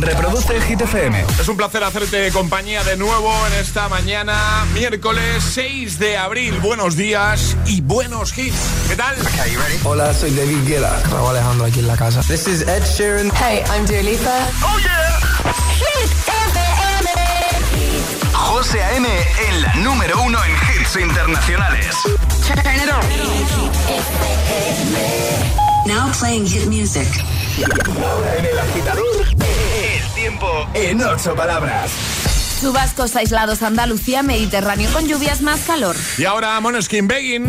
Reproduce Hit FM. Es un placer hacerte compañía de nuevo en esta mañana, miércoles 6 de abril. Buenos días y buenos hits. ¿Qué tal? Hola, soy David Guetta. Raúl Alejandro aquí en la casa. This is Ed Sheeran. Hey, I'm Dua Lipa. ¡Oh, yeah! Hit FM. José A.M. en la número uno en hits internacionales. Turn it on. Now playing hit music. En el agitador, el tiempo en ocho palabras. Chubascos aislados Andalucía, Mediterráneo con lluvias más calor. Y ahora Monoskin Begging.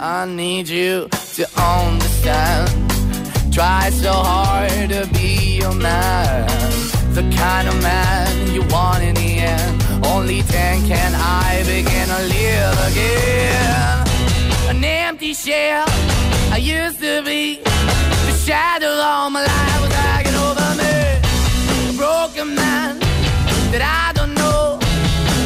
I need you to understand. Try so hard to be your man. The kind of man you want in the end. Only then can I begin to live again. An empty shell I used to be. The shadow all my life was hanging over me. A broken man that I.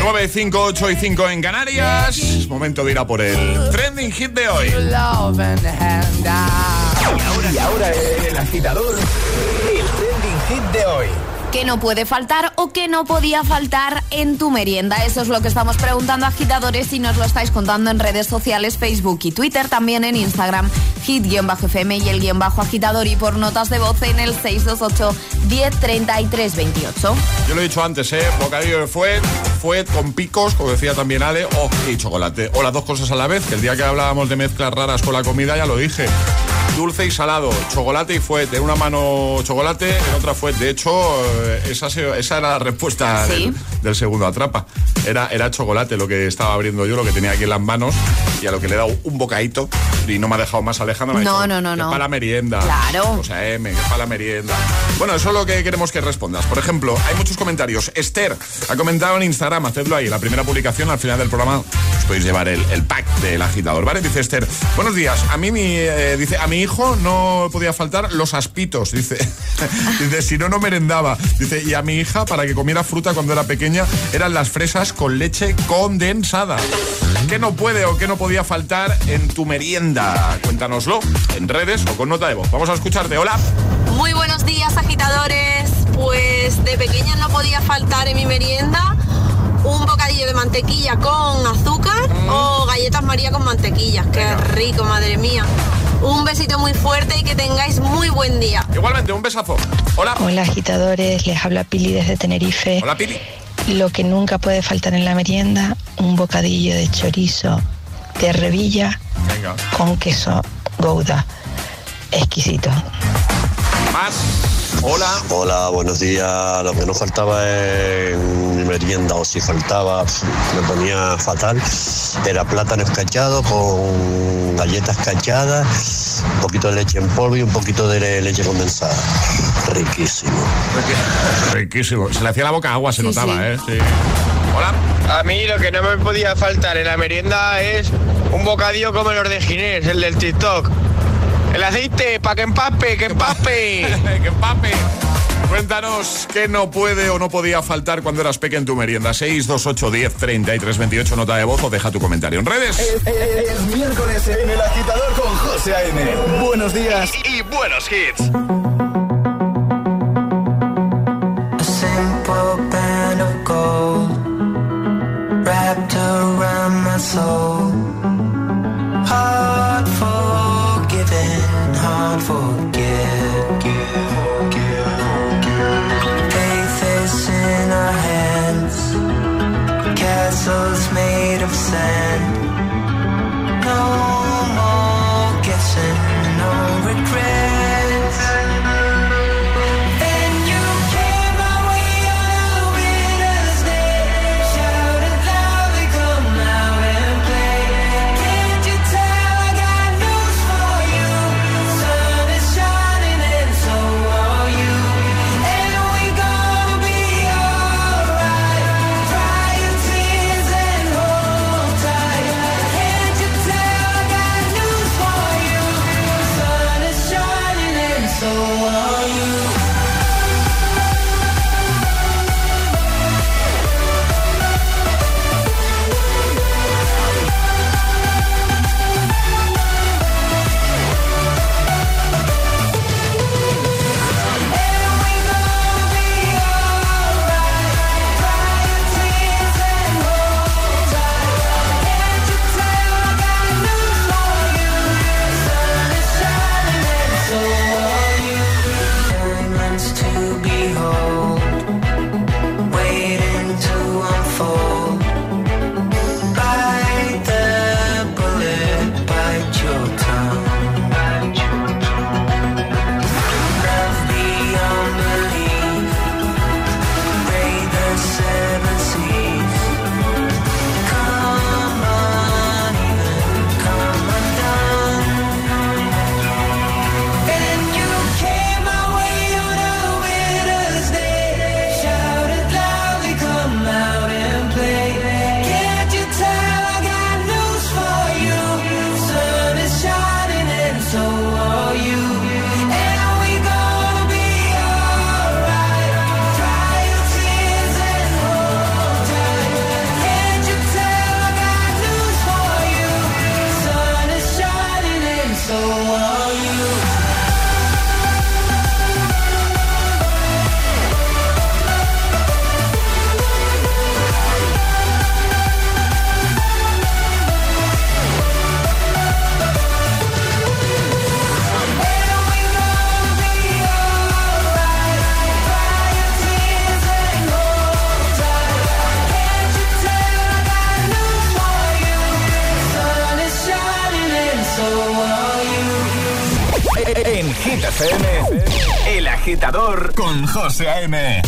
9, 5, 8 y 5 en Canarias. Es momento de ir a por el trending hit de hoy. Hand out. Y ahora el agitador, el trending hit de hoy. ¿Qué no puede faltar o qué no podía faltar en tu merienda? Eso es lo que estamos preguntando agitadores y nos lo estáis contando en redes sociales, Facebook y Twitter, también en Instagram, hit-fm y el guion bajo agitador y por notas de voz en el 628 103328. Yo lo he dicho antes, ¿eh? Bocadillo de fuet, fuet con picos, como decía también Ale, oh, y chocolate. O las dos cosas a la vez, que el día que hablábamos de mezclas raras con la comida ya lo dije. Dulce y salado, chocolate y fuet. En una mano chocolate, en otra fuet. De hecho, eh, esa, esa era la respuesta Sí. del, del segundo atrapa. Era, era chocolate lo que estaba abriendo yo, lo que tenía aquí en las manos. y a lo que le he dado un bocadito y no me ha dejado más ha No, no, no, "Que no. para la merienda. Claro. O sea, M, para la merienda. Bueno, eso es lo que queremos que respondas. Por ejemplo, hay muchos comentarios. Esther ha comentado en Instagram, hacedlo ahí, la primera publicación al final del programa os podéis llevar el, el pack del agitador, ¿vale? Dice Esther, buenos días. A mí mi, eh, dice, a mi hijo no podía faltar los aspitos, dice. dice, si no, no merendaba. Dice, y a mi hija, para que comiera fruta cuando era pequeña, eran las fresas con leche condensada. ¿Qué no puede o qué no podía faltar en tu merienda? Cuéntanoslo en redes o con nota de voz. Vamos a escucharte. Hola. Muy buenos días, agitadores. Pues de pequeña no podía faltar en mi merienda un bocadillo de mantequilla con azúcar o galletas María con mantequilla. Qué rico, madre mía. Un besito muy fuerte y que tengáis muy buen día. Igualmente, un besazo. Hola. Hola agitadores, les habla Pili desde Tenerife. Hola, Pili. Lo que nunca puede faltar en la merienda, un bocadillo de chorizo de revilla Venga. con queso gouda. Exquisito. Más. Hola. Hola, buenos días. Lo que no faltaba en mi merienda, o si faltaba, me ponía fatal, era plátano escachado con galletas cachadas, un poquito de leche en polvo y un poquito de leche condensada. Riquísimo. Riquísimo. Se le hacía la boca agua, se Sí, notaba, sí. ¿eh? Sí. Hola. A mí lo que no me podía faltar en la merienda es un bocadillo como los de Ginés, el del TikTok. El aceite, para que empape, que empape. que empape. Cuéntanos qué no puede o no podía faltar cuando eras pequeño en tu merienda. 628 10 33 28 nota de voz o deja tu comentario en redes. Es, es- es miércoles en el agitador con José A.M. Buenos días y, y buenos hits. A simple band of gold wrapped around my soul. us con José A.M. Okay, Coconut Man,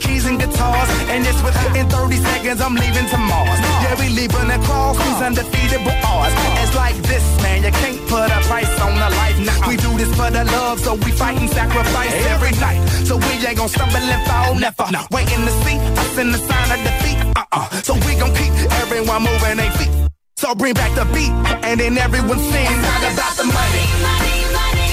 keys and guitars. And it's within 30 seconds, I'm leaving to Mars. Yeah, we leaving the cross, who's undefeatable odds. It's like this, man, you can't put a price on a life. Nah, we do this for the love, so we fight and sacrifice every night. So we ain't gonna stumble and fall, never. Waiting to see us in the sign of defeat. Uh-uh. So we gon' keep everyone moving their feet. So bring back the beat, and then everyone sings all about the money. Money, money, we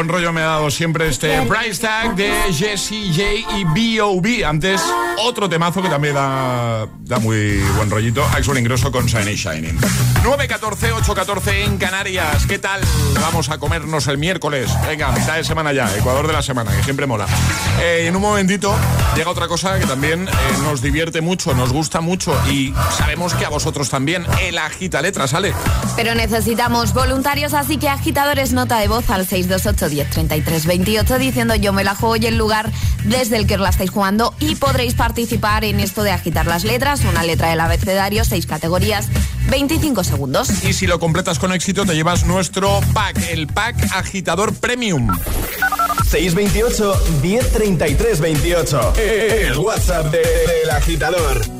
buen rollo me ha dado siempre este price tag de Jessie J y B.O.B. Antes, otro temazo que también da, da muy buen rollito. Axel Ingrosso con Shiny Shining. 9.14, 8.14 en Canarias. ¿Qué tal? Vamos a comernos el miércoles. Venga, mitad de semana ya, Ecuador de la semana, que siempre mola. Eh, en un momentito llega otra cosa que también eh, nos divierte mucho, nos gusta mucho y sabemos que a vosotros también. El agita letra sale. Pero necesitamos voluntarios, así que agitadores nota de voz al 628 10 33 28 diciendo yo me la juego y el lugar desde el que os la estáis jugando y podréis participar en esto de agitar las letras, una letra del abecedario, seis categorías, 25 segundos. Y si lo completas con éxito, te llevas nuestro pack, el pack agitador premium. 628 1033 28. El WhatsApp de- del agitador.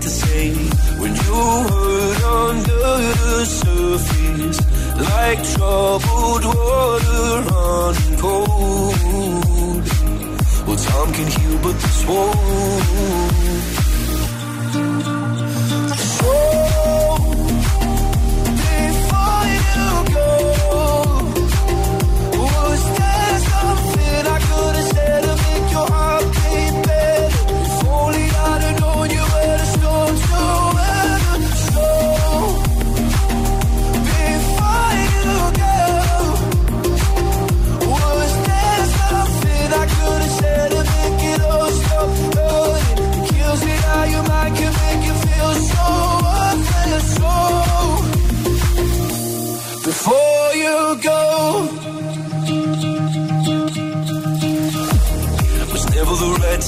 To say. When you hurt under the surface, like troubled water running cold. Well, time can heal, but this won't.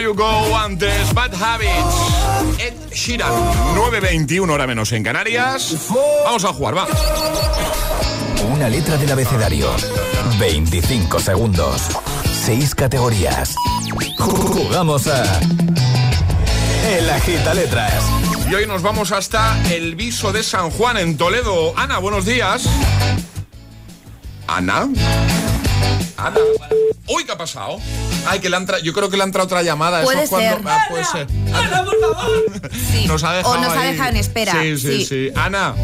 You Go, antes Bad Habits. Ed Sheeran, 9.21 hora menos en Canarias. Vamos a jugar, va. Una letra del abecedario. 25 segundos. 6 categorías. Jugamos a. El agita letras. Y hoy nos vamos hasta el viso de San Juan en Toledo. Ana, buenos días. Ana. Ana. Uy, ¿qué ha pasado? Ay, que le ha entra- yo creo que le ha entrado otra llamada. Eso Puede es cuando- ser. Ah, puede ser. Ana, por favor. Sí. Nos ha dejado o nos ha ahí. dejado en espera. Sí, sí, sí. sí. Ana.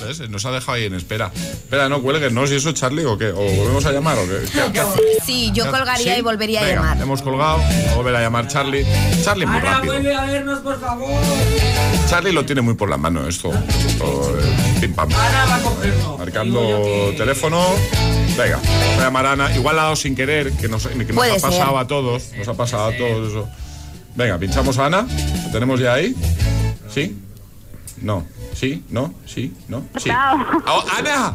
¿Ves? Nos ha dejado ahí en espera. Espera, no cuelgues, ¿no? Si eso es Charlie o qué. ¿O volvemos a llamar o qué? ¿Qué- qué hace? Sí, yo colgaría ¿Sí? y volvería a llamar. Hemos colgado, a volver a llamar Charlie. Charlie muy Ana, rápido. vuelve a vernos, por favor. Charlie lo tiene muy por la mano esto. esto eh, pim pam. Ana va a cogerlo. Marcando teléfono. Venga, voy a llamar a Ana. Igual la ha dado sin querer, que nos, que nos Puede ha pasado ser. a todos. Nos ha pasado a todos eso. Venga, pinchamos a Ana. ¿Lo tenemos ya ahí? ¿Sí? No. ¿Sí? ¿No? ¿Sí? ¿No? Sí. Oh, ¡Ana!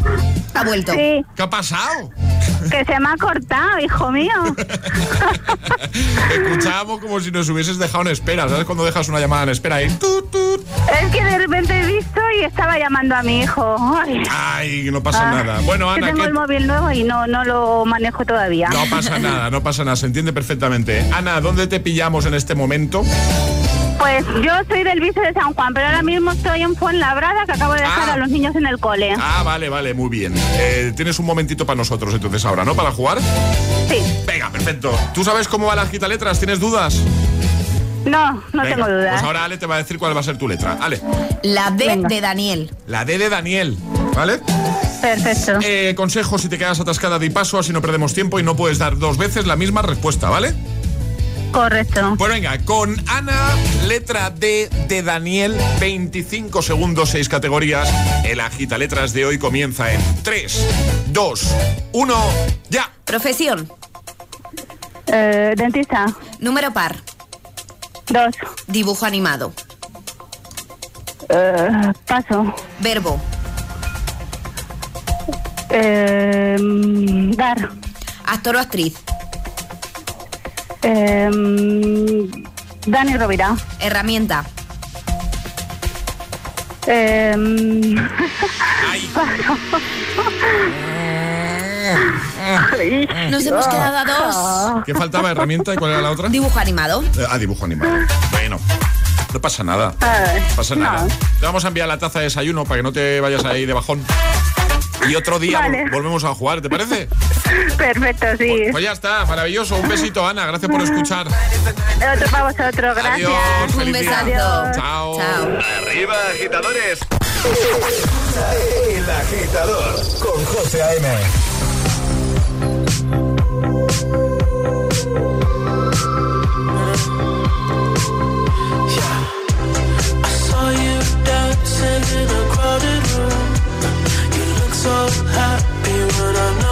Ha vuelto. Sí, ¿Qué ha pasado? que se me ha cortado, hijo mío. Escuchábamos como si nos hubieses dejado en espera. ¿Sabes cuando dejas una llamada en espera ahí? Tut, tut. Es que de repente he visto y estaba llamando a mi hijo. Ay, Ay, no pasa Ah, nada. Bueno, Ana, tengo ¿qué- el móvil nuevo y no, no lo manejo todavía. No pasa nada, no pasa nada, se entiende perfectamente. Ana, ¿dónde te pillamos en este momento? Pues yo soy del vice de San Juan, pero ahora mismo estoy en Fuenlabrada que acabo de dejar Ah. a los niños en el cole. Ah, vale, vale, muy bien. Eh, Tienes un momentito para nosotros entonces ahora, ¿no? Para jugar. Sí. Venga, perfecto. ¿Tú sabes cómo va la gita letras? ¿Tienes dudas? No, no Venga, tengo dudas. Pues ahora Ale te va a decir cuál va a ser tu letra. Ale, La D de Daniel. la D de Daniel, ¿vale? Perfecto. Eh, consejo, si te quedas atascada, di paso, así no perdemos tiempo y no puedes dar dos veces la misma respuesta, ¿vale? Correcto. Pues venga, con Ana, letra D de Daniel, 25 segundos, 6 categorías. El agita letras de hoy comienza en 3, 2, 1, ya. Profesión. Eh, dentista. Número par. Dos. Dibujo animado. Eh, paso. Verbo. Eh, dar. Actor o actriz. Eh, Dani Rovira. Herramienta. Eh, Nos hemos quedado a dos. ¿Qué faltaba? ¿Herramienta? ¿Y cuál era la otra? Dibujo animado. Eh, ah, dibujo animado. Bueno, no pasa nada. No pasa nada. Te vamos a enviar la taza de desayuno para que no te vayas ahí de bajón. Y otro día Vale. vol- volvemos a jugar, ¿te parece? Perfecto, sí. Pues ya está, maravilloso. Un besito, Ana. Gracias por escuchar. Otro para vosotros, gracias. Adiós, feliz día. Adiós. Chao. Arriba, agitadores. El agitador con José A.M. I saw you dancing in a crowded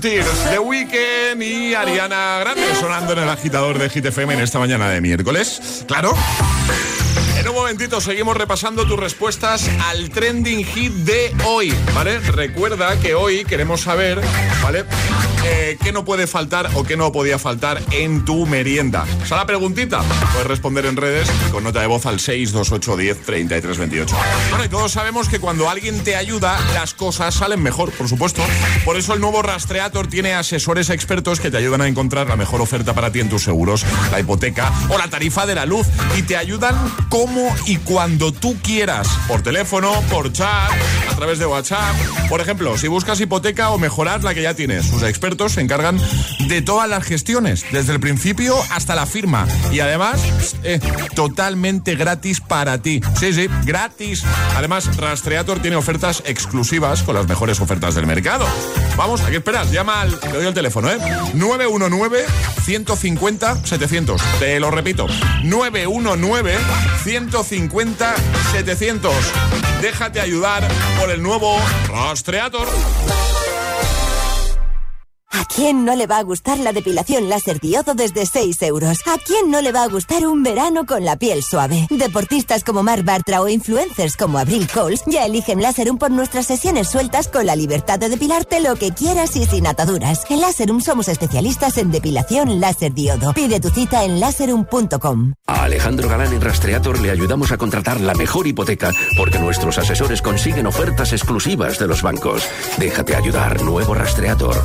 Tears, The Weeknd y Ariana Grande sonando en el agitador de Hit FM en esta mañana de miércoles. Claro. En un momentito seguimos repasando tus respuestas al trending hit de hoy, ¿vale? Recuerda que hoy queremos saber, ¿vale? Eh, qué no puede faltar o qué no podía faltar en tu merienda. Esa la preguntita. Puedes responder en redes con nota de voz al 628 10 33 28. Bueno, y todos sabemos que cuando alguien te ayuda, las cosas salen mejor, por supuesto. Por eso el nuevo Rastreator tiene asesores expertos que te ayudan a encontrar la mejor oferta para ti en tus seguros, la hipoteca o la tarifa de la luz. Y te ayudan como y cuando tú quieras. Por teléfono, por chat, a través de WhatsApp. Por ejemplo, si buscas hipoteca o mejorar la que ya tienes, sus expertos se encargan de todas las gestiones, desde el principio hasta la firma. Y además, eh, totalmente gratis para ti. Sí, sí, gratis. Además, Rastreator tiene ofertas exclusivas con las mejores ofertas del mercado. Vamos, ¿a qué esperas? Llama al. Te doy el teléfono, ¿eh? 919-150-700. Te lo repito. 919-150-700. Déjate ayudar por el nuevo Rastreator. ¿A quién no le va a gustar la depilación láser diodo desde 6 euros? ¿A quién no le va a gustar un verano con la piel suave? Deportistas como Marc Bartra o influencers como Abril Coles ya eligen Láserum por nuestras sesiones sueltas con la libertad de depilarte lo que quieras y sin ataduras. En Láserum somos especialistas en depilación láser diodo. Pide tu cita en láserum.com. A Alejandro Galán en Rastreator le ayudamos a contratar la mejor hipoteca porque nuestros asesores consiguen ofertas exclusivas de los bancos. Déjate ayudar, nuevo Rastreator.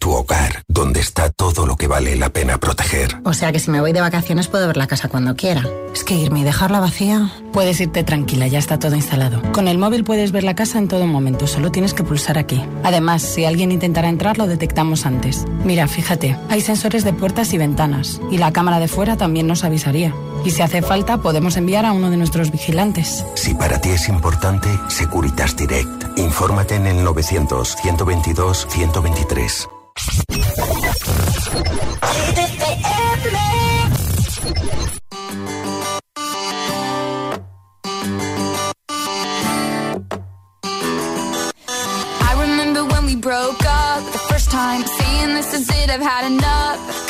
Tu hogar, donde está todo lo que vale la pena proteger. O sea que si me voy de vacaciones puedo ver la casa cuando quiera. Es que irme y dejarla vacía. Puedes irte tranquila, ya está todo instalado. Con el móvil puedes ver la casa en todo momento, solo tienes que pulsar aquí. Además, si alguien intentara entrar, lo detectamos antes. Mira, fíjate, hay sensores de puertas y ventanas, y la cámara de fuera también nos avisaría. Y si hace falta, podemos enviar a uno de nuestros vigilantes. Si para ti es importante, Securitas Direct. Infórmate en el 900 122 123. I remember when we broke up the first time, saying this is it, I've had enough.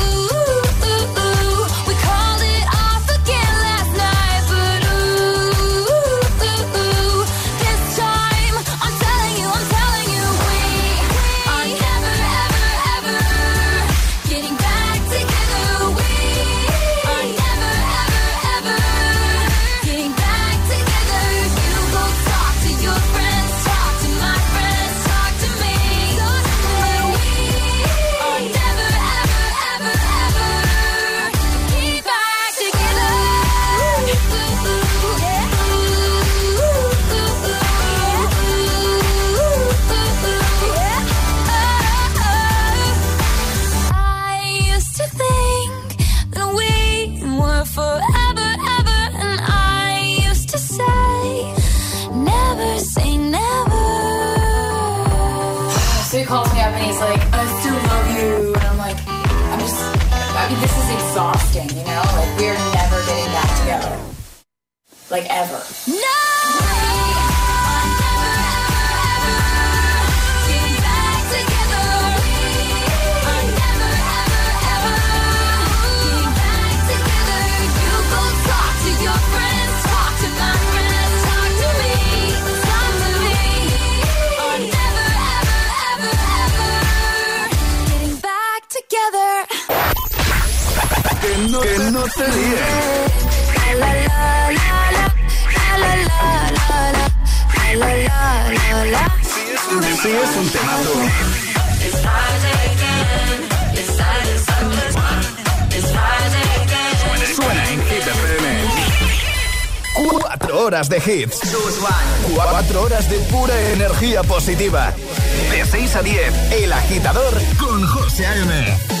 Like, ever. No! Que no, que no te líen. Sí, es un temazo. Suena en Hit FM. Cuatro horas de hits. Cuatro horas de pura energía positiva. De 6 a 10, El Agitador con José A.M.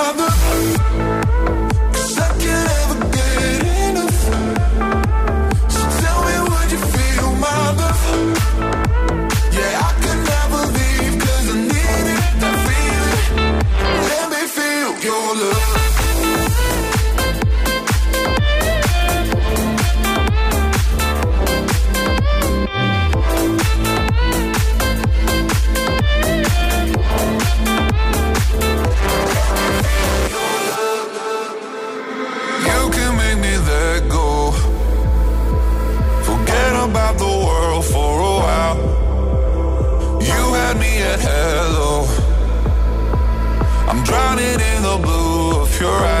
you're right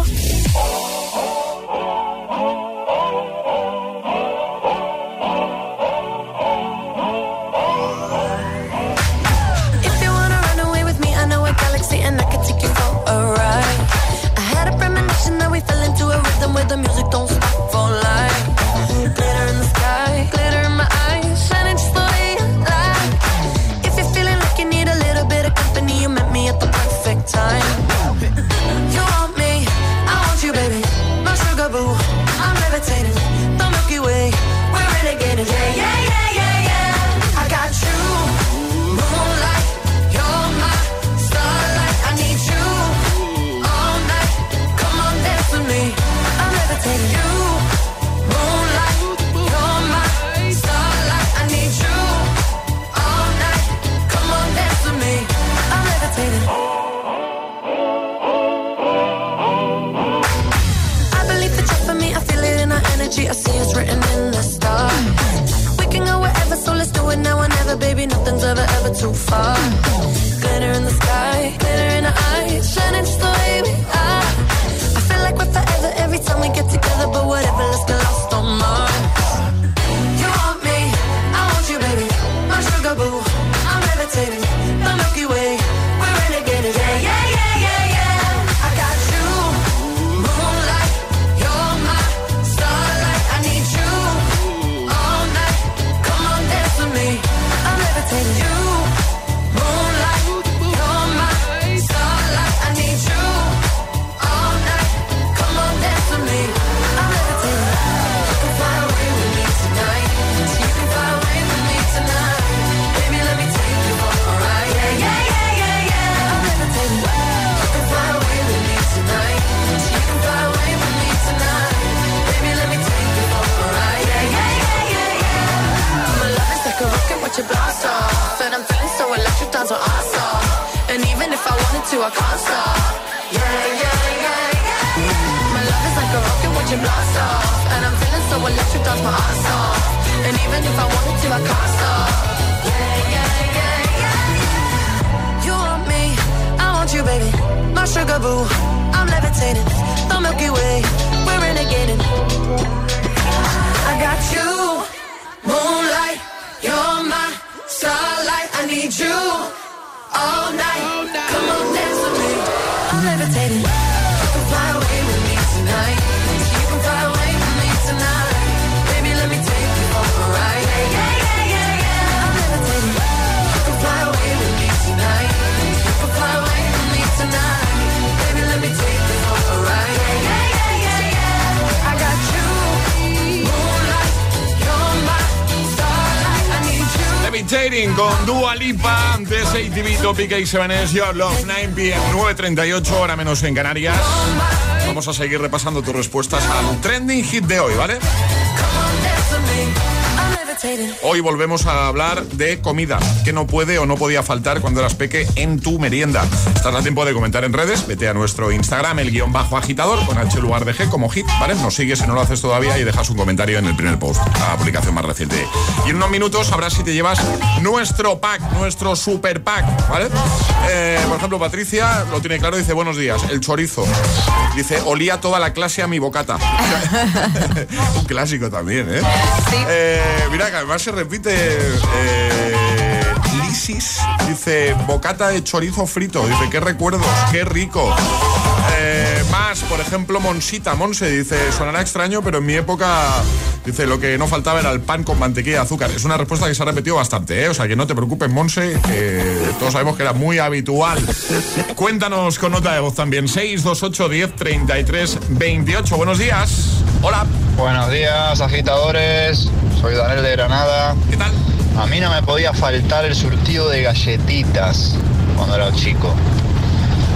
Levitating con Dua Lipa, antes ATV Topic A7S, Your Love, 9 p.m., 9.38, hora menos en Canarias. Vamos a seguir repasando tus respuestas al trending hit de hoy, ¿vale? Hoy volvemos a hablar de comida, que no puede o no podía faltar cuando eras peque en tu merienda. Estás a tiempo de comentar en redes, vete a nuestro Instagram, el guion bajo agitador, con H lugar de G como hit, ¿vale? Nos sigues si no lo haces todavía y dejas un comentario en el primer post, la publicación más reciente. Y en unos minutos sabrás si te llevas nuestro pack, nuestro super pack, ¿vale? Eh, por ejemplo, Patricia lo tiene claro, dice buenos días, el chorizo. Dice, olía toda la clase a mi bocata. un clásico también, ¿eh? Eh, mira además se repite. eh, Dice bocata de chorizo frito. Dice qué recuerdos, qué rico. Eh, más, por ejemplo, Monsita Monse dice sonará extraño, pero en mi época dice lo que no faltaba era el pan con mantequilla y azúcar. Es una respuesta que se ha repetido bastante, ¿eh? o sea que no te preocupes, Monse, que todos sabemos que era muy habitual. Cuéntanos con nota de voz también 628 10 33 28. Buenos días. Hola. Buenos días, agitadores. Soy Daniel de Granada. ¿Qué tal? A mí no me podía faltar el surtido de galletitas cuando era chico.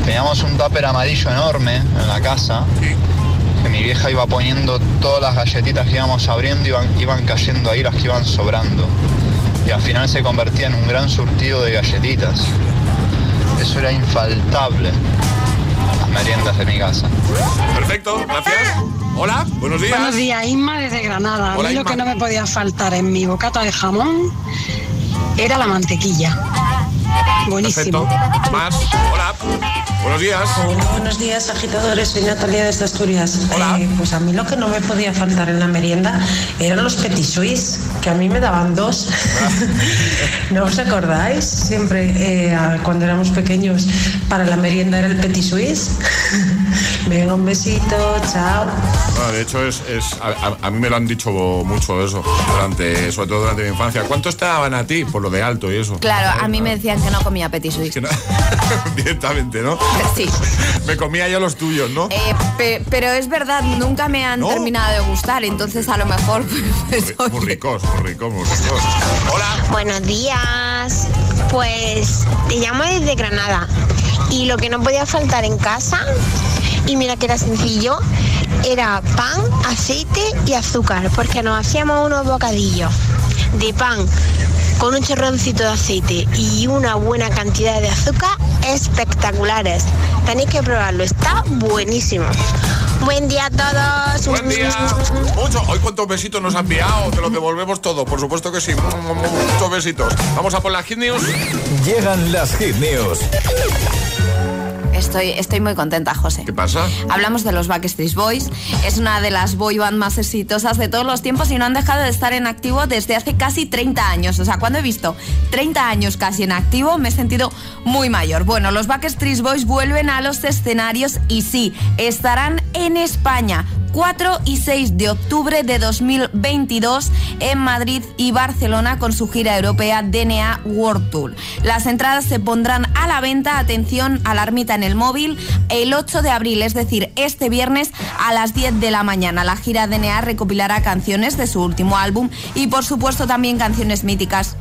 Teníamos un tupper amarillo enorme en la casa. Que mi vieja iba poniendo todas las galletitas que íbamos abriendo, iban, iban cayendo ahí las que iban sobrando. Y al final se convertía en un gran surtido de galletitas. Eso era infaltable. Meriendas de mi casa. Perfecto, gracias. Hola, buenos días. Buenos días, Isma desde Granada. A Hola, mí lo que no me podía faltar en mi bocata de jamón era la mantequilla. Buenísimo. Perfecto. Más. Hola. Buenos días. Hola, buenos días, agitadores. Soy Natalia desde Asturias. Eh, pues a mí lo que no me podía faltar en la merienda eran los petit suisse, que a mí me daban dos. ¿No os acordáis? Siempre eh, cuando éramos pequeños para la merienda era el petit suisse. Venga, un besito, chao. Bueno, de hecho, es, es- a, mí me lo han dicho mucho eso, durante, sobre todo durante mi infancia. ¿Cuántos te daban a ti por lo de alto y eso? Claro, a mí me decían que no comía petit suisse. Directamente, ¿no? Sí. Me comía yo los tuyos, ¿no? Eh, pe- pero es verdad, nunca me han terminado de gustar, entonces a lo mejor pues, Muy ricos, muy ricos, muy ricos. Hola. Buenos días. Pues te llamo desde Granada. Y lo que no podía faltar en casa, y mira que era sencillo, era pan, aceite y azúcar, porque nos hacíamos unos bocadillos de pan con un chorroncito de aceite y una buena cantidad de azúcar espectaculares. Tenéis que probarlo, está buenísimo. Buen día a todos. Buen día. Mucho. Hoy cuántos besitos nos han enviado, te los devolvemos todos, por supuesto que sí. Muchos besitos. Vamos a por las hit news. Llegan las hit news. Estoy, estoy muy contenta, José. ¿Qué pasa? Hablamos de los Backstreet Boys. Es una de las boy band más exitosas de todos los tiempos y no han dejado de estar en activo desde hace casi 30 años. O sea, cuando he visto 30 años casi en activo, me he sentido muy mayor. Bueno, los Backstreet Boys vuelven a los escenarios y sí, estarán en España. 4 y 6 de octubre de 2022 en Madrid y Barcelona con su gira europea DNA World Tour. Las entradas se pondrán a la venta, atención, alarmita en el móvil, el 8 de abril, es decir, este viernes a las 10 de la mañana. La gira DNA recopilará canciones de su último álbum y por supuesto también canciones míticas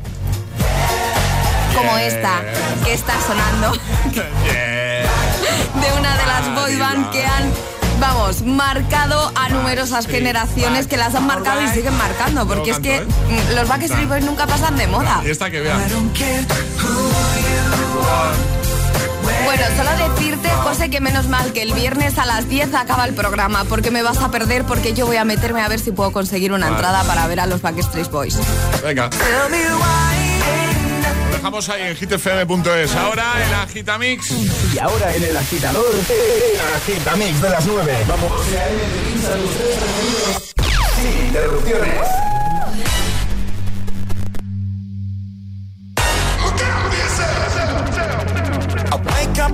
como esta que está sonando de una de las boy band que han vamos, marcado a numerosas generaciones que las han marcado y siguen marcando, porque es que mm, los Backstreet Boys nunca pasan de moda. Y esta que vean. Bueno, solo decirte, José, que menos mal que el viernes a las 10 acaba el programa, porque me vas a perder, porque yo voy a meterme a ver si puedo conseguir una Vale. entrada para ver a los Backstreet Boys. Venga. Dejamos ahí en hitfm.es. Ahora el Agitamix. Y ahora en el agitador, agitamix de las 9. Vamos. Sin interrupciones.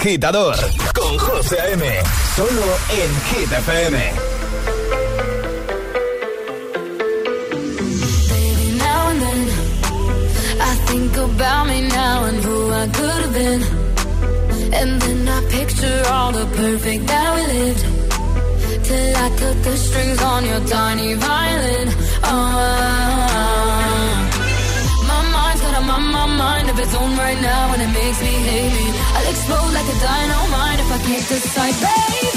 agitador con José A.M. Solo en Hit FM. Baby, now and then I think about me now and who I could have been. And then I picture all the perfect that we lived. Till I cut the strings on your tiny violin. Oh, my mind's got a my, my mind of its own right now, explode like a dynamite if I can't decide, baby.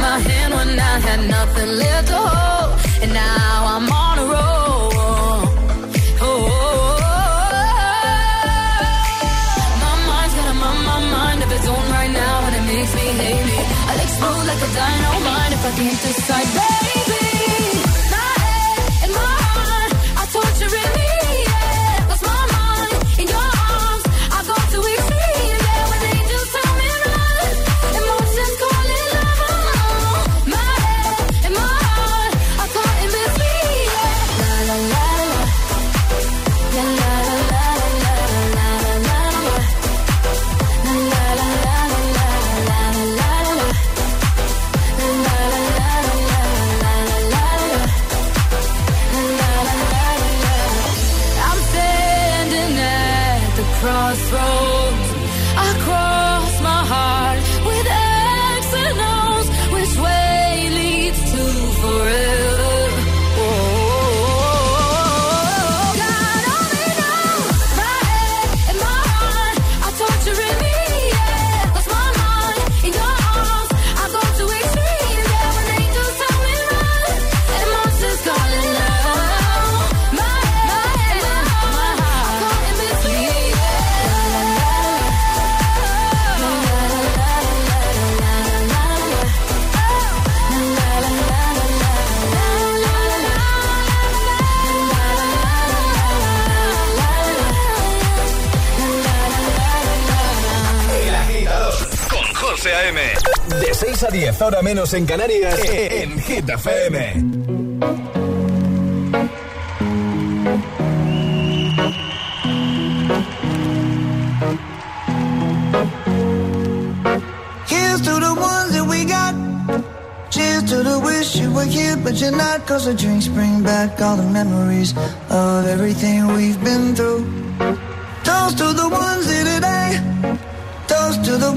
My hand when I had nothing left to hold, 10, ahora menos en Canarias, en Hit FM. Here's to the ones that we got. Cheers to the wish you were here, but you're not. Cause the drinks bring back all the memories of everything we've been through. Toast to the ones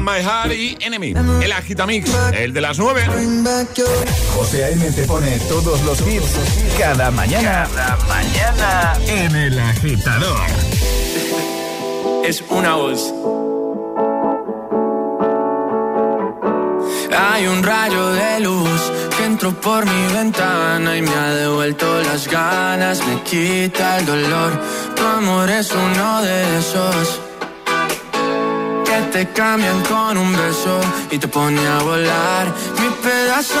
My Heart y Enemy. El Agitamix, el de las 9. Bring back your. José A.M. te pone todos los hits cada mañana. Cada mañana en El Agitador. es una voz. Hay un rayo de luz que entró por mi ventana y me ha devuelto las ganas, me quita el dolor. Tu amor es uno de esos te cambian con un beso y te pone a volar. Mi pedazo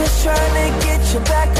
just trying to get you back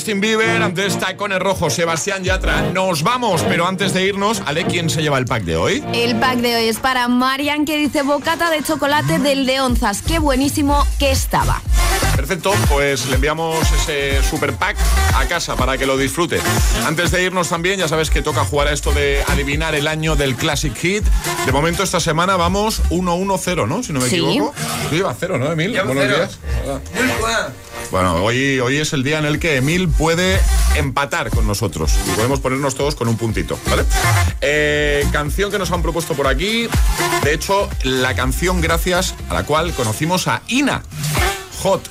Justin Bieber, antes Tacones Rojos, Sebastián Yatra. Nos vamos, pero antes de irnos, Ale, ¿quién se lleva el pack de hoy? El pack de hoy es para Marian que dice bocata de chocolate del de onzas. Qué buenísimo que estaba. Perfecto, pues le enviamos ese super pack a casa para que lo disfrute. Antes de irnos también, ya sabes que toca jugar a esto de adivinar el año del Classic Hit. De momento esta semana vamos 1-1-0, ¿no? Si no me Sí. equivoco. Tú llevas cero, ¿no, Emil? Buenos días. Bueno, hoy, hoy es el día en el que Emil puede empatar con nosotros y podemos ponernos todos con un puntito, ¿vale? Eh, canción que nos han propuesto por aquí. De hecho, la canción gracias a la cual conocimos a Ina. Hot.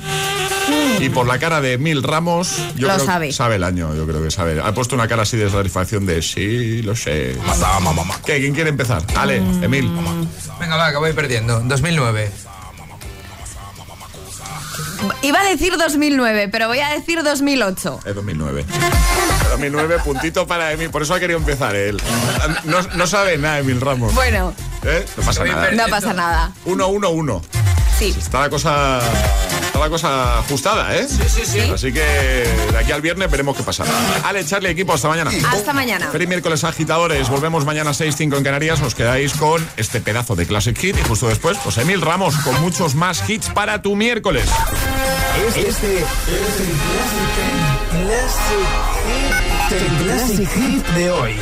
Y por la cara de Emil Ramos, yo Lo creo sabe. que sabe el año, yo creo que sabe. Ha puesto una cara así de satisfacción de sí, lo sé. ¿Qué? ¿Quién quiere empezar? Ale, Emil. Venga, va, que voy perdiendo. 2009. Iba a decir 2009, pero voy a decir 2008. Es 2009. 2009, puntito para Emil. Por eso ha querido empezar él. No, no sabe nada, Emil Ramos. Bueno, ¿Eh? No pasa nada. no pasa nada. 1-1-1. Sí. Está la cosa. Está la cosa ajustada, ¿eh? Sí, sí, sí. Así que de aquí al viernes veremos qué pasa. Ale, Charlie, equipo, hasta mañana. Hasta mañana. Feliz miércoles, agitadores. Volvemos mañana a 6-5 en Canarias. Os quedáis con este pedazo de Classic Hit. Y justo después, pues Emil Ramos con muchos más hits para tu miércoles. Este es el Classic Hit de hoy.